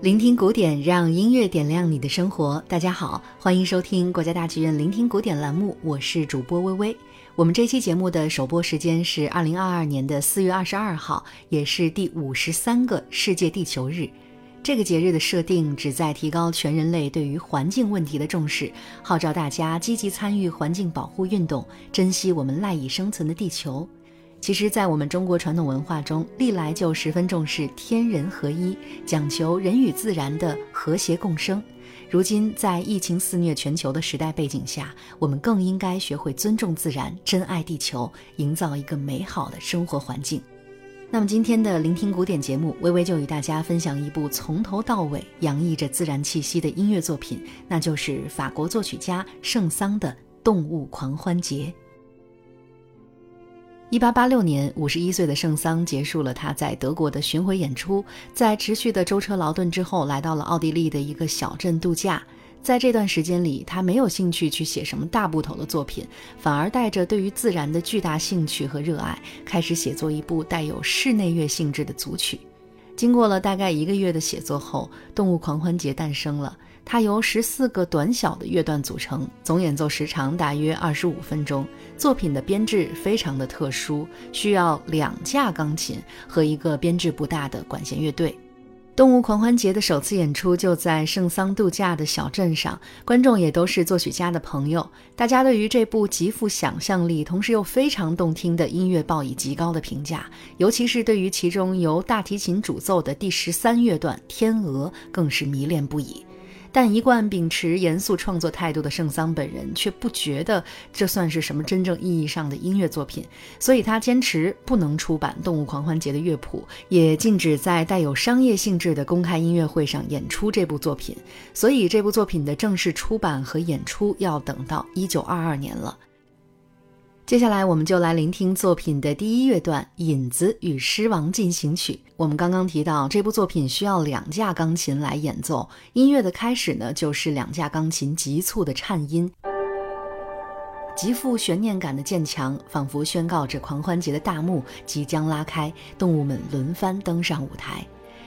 聆听古典，让音乐点亮你的生活。大家好，欢迎收听国家大剧院聆听古典栏目，我是主播微微。我们这期节目的首播时间是二零二二年的四月二十二号，也是第五十三个世界地球日。这个节日的设定旨在提高全人类对于环境问题的重视，号召大家积极参与环境保护运动，珍惜我们赖以生存的地球。其实，在我们中国传统文化中，历来就十分重视天人合一，讲求人与自然的和谐共生。如今，在疫情肆虐全球的时代背景下，我们更应该学会尊重自然，珍爱地球，营造一个美好的生活环境。那么，今天的聆听古典节目，微微就与大家分享一部从头到尾洋溢着自然气息的音乐作品，那就是法国作曲家圣桑的《动物狂欢节》。一八八六年，五十一岁的圣桑结束了他在德国的巡回演出，在持续的舟车劳顿之后，来到了奥地利的一个小镇度假。在这段时间里，他没有兴趣去写什么大部头的作品，反而带着对于自然的巨大兴趣和热爱，开始写作一部带有室内乐性质的组曲。经过了大概一个月的写作后，《动物狂欢节》诞生了。它由十四个短小的乐段组成，总演奏时长大约二十五分钟。作品的编制非常的特殊，需要两架钢琴和一个编制不大的管弦乐队。动物狂欢节的首次演出就在圣桑度假的小镇上，观众也都是作曲家的朋友。大家对于这部极富想象力，同时又非常动听的音乐报以极高的评价，尤其是对于其中由大提琴主奏的第十三乐段《天鹅》，更是迷恋不已。但一贯秉持严肃创作态度的圣桑本人却不觉得这算是什么真正意义上的音乐作品，所以他坚持不能出版《动物狂欢节》的乐谱，也禁止在带有商业性质的公开音乐会上演出这部作品。所以这部作品的正式出版和演出要等到1922年了。接下来，我们就来聆听作品的第一乐段《引子与狮王进行曲》。我们刚刚提到，这部作品需要两架钢琴来演奏。音乐的开始呢，就是两架钢琴急促的颤音，极富悬念感的渐强，仿佛宣告着狂欢节的大幕即将拉开，动物们轮番登上舞台。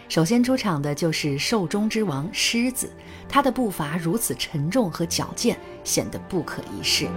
首先出场的就是兽中之王狮子，它的步伐如此沉重和矫健，显得不可一世。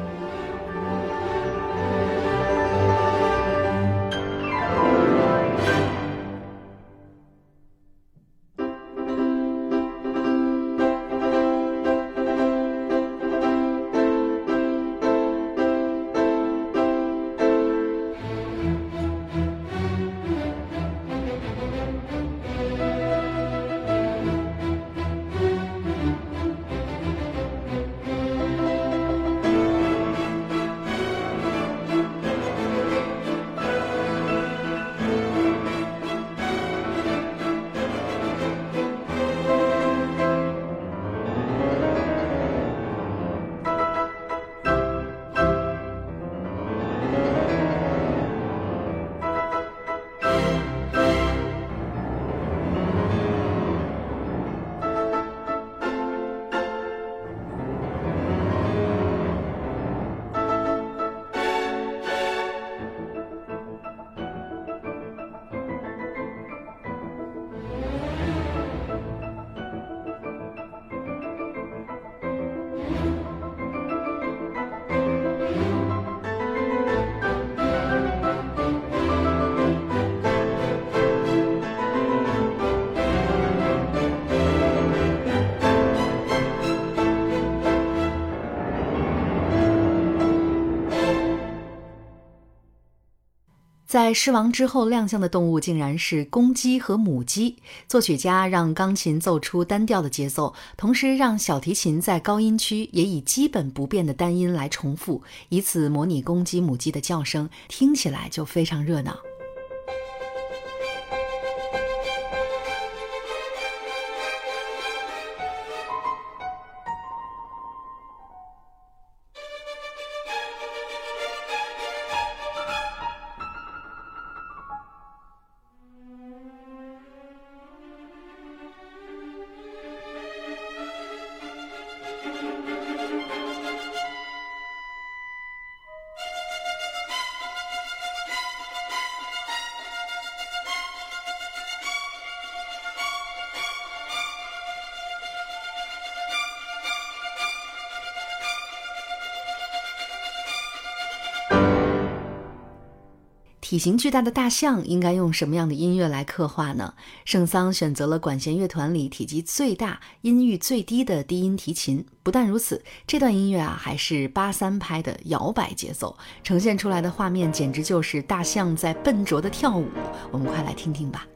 在狮王之后亮相的动物竟然是公鸡和母鸡。作曲家让钢琴奏出单调的节奏，同时让小提琴在高音区也以基本不变的单音来重复，以此模拟公鸡、母鸡的叫声，听起来就非常热闹。体型巨大的大象应该用什么样的音乐来刻画呢？圣桑选择了管弦乐团里体积最大、音域最低的低音提琴。不但如此，这段音乐啊还是八三拍的摇摆节奏，呈现出来的画面简直就是大象在笨拙的跳舞。我们快来听听吧。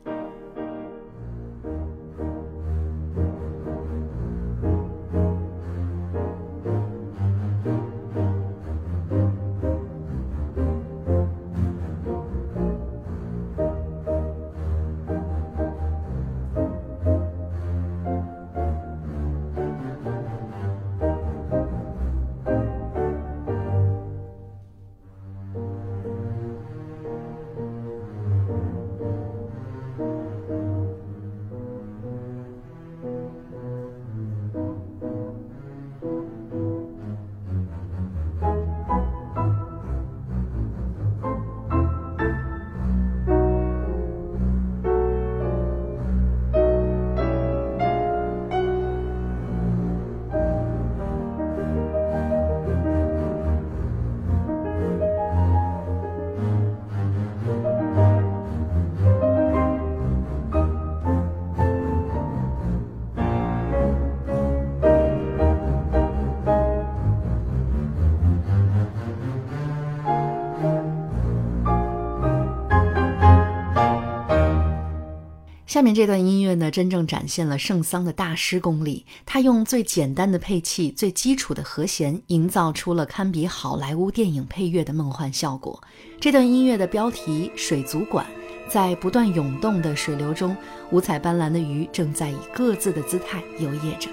下面这段音乐呢，真正展现了圣桑的大师功力。他用最简单的配器、最基础的和弦，营造出了堪比好莱坞电影配乐的梦幻效果。这段音乐的标题《水族馆》，在不断涌动的水流中，五彩斑斓的鱼正在以各自的姿态游曳着。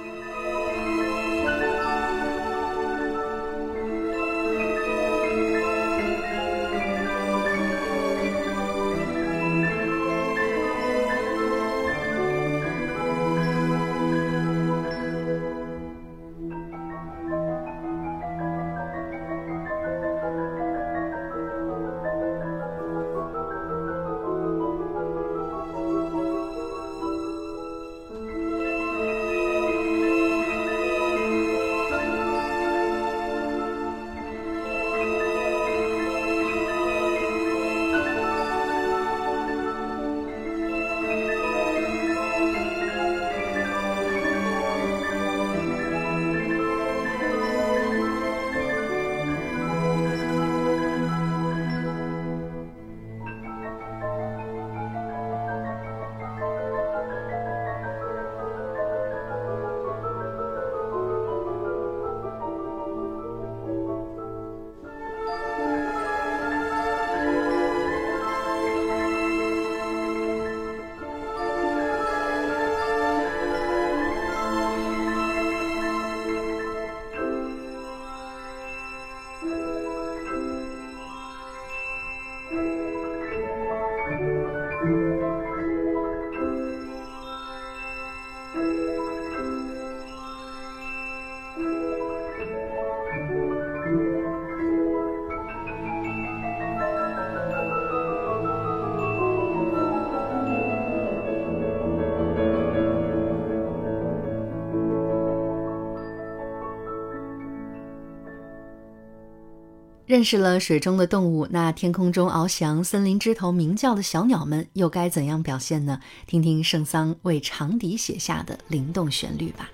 认识了水中的动物，那天空中翱翔、森林枝头鸣叫的小鸟们又该怎样表现呢？听听圣桑为长笛写下的灵动旋律吧。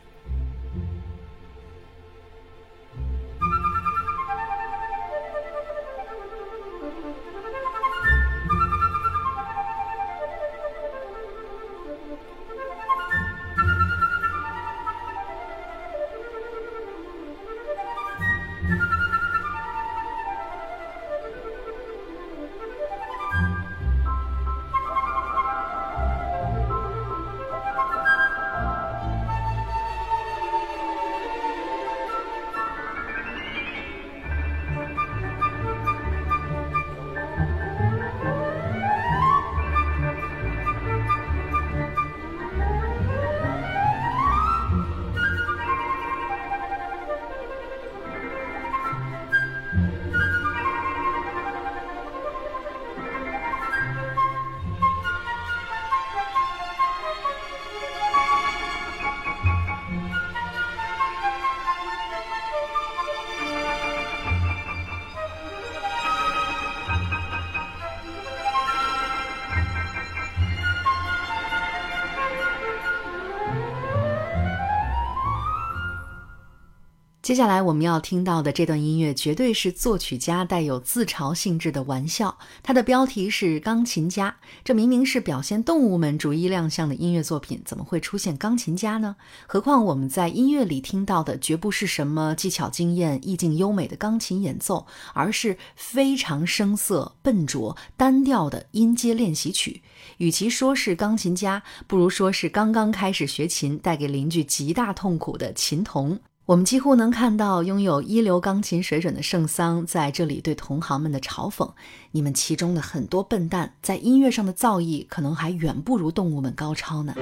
接下来我们要听到的这段音乐，绝对是作曲家带有自嘲性质的玩笑。它的标题是《钢琴家》，这明明是表现动物们逐一亮相的音乐作品，怎么会出现钢琴家呢？何况我们在音乐里听到的，绝不是什么技巧惊艳、意境优美的钢琴演奏，而是非常生涩、笨拙、单调的音阶练习曲。与其说是钢琴家，不如说是刚刚开始学琴、带给邻居极大痛苦的琴童。我们几乎能看到拥有一流钢琴水准的圣桑在这里对同行们的嘲讽：你们其中的很多笨蛋，在音乐上的造诣可能还远不如动物们高超呢。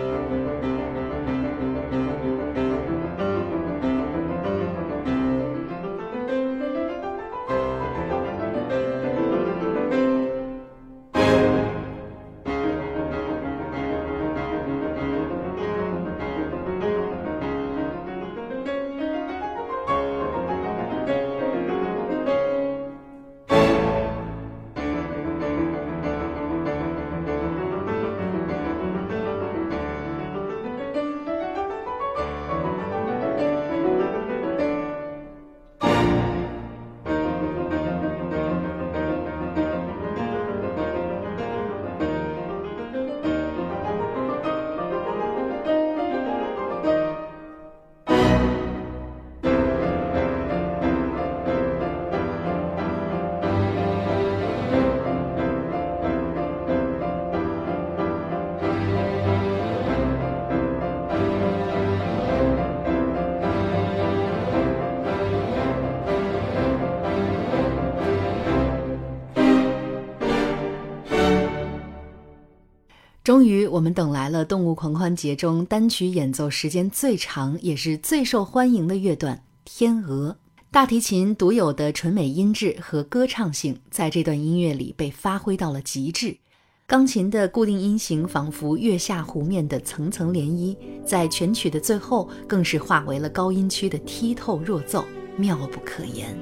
终于，我们等来了动物狂欢节中单曲演奏时间最长，也是最受欢迎的乐段《天鹅》。大提琴独有的纯美音质和歌唱性，在这段音乐里被发挥到了极致。钢琴的固定音型仿佛月下湖面的层层涟漪，在全曲的最后，更是化为了高音区的剔透弱奏，妙不可言。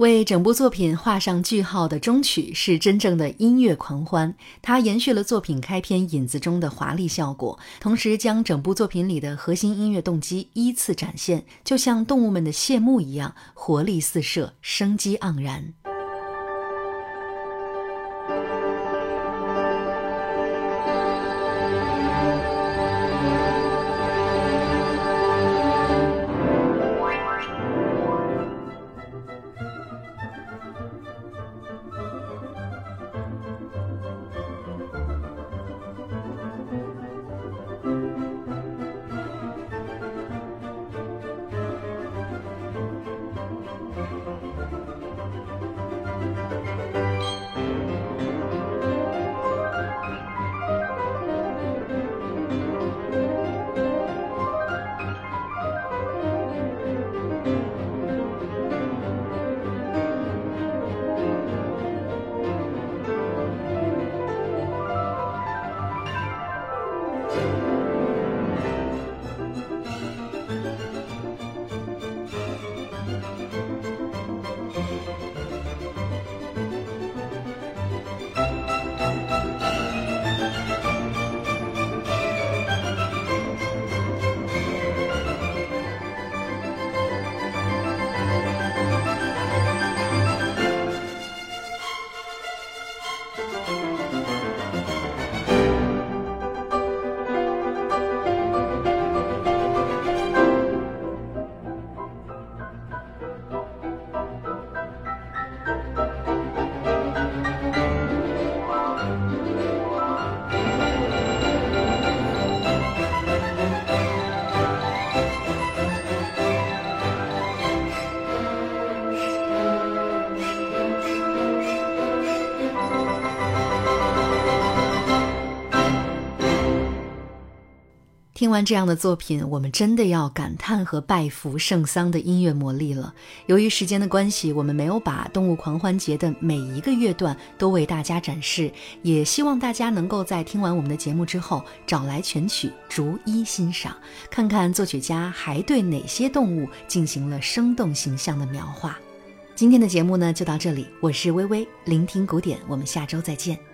为整部作品画上句号的终曲是真正的音乐狂欢，它延续了作品开篇引子中的华丽效果，同时将整部作品里的核心音乐动机依次展现，就像动物们的谢幕一样，活力四射，生机盎然。听完这样的作品，我们真的要感叹和拜服圣桑的音乐魔力了。由于时间的关系，我们没有把动物狂欢节的每一个乐段都为大家展示，也希望大家能够在听完我们的节目之后，找来全曲逐一欣赏，看看作曲家还对哪些动物进行了生动形象的描画。今天的节目呢，就到这里，我是微微，聆听古典，我们下周再见。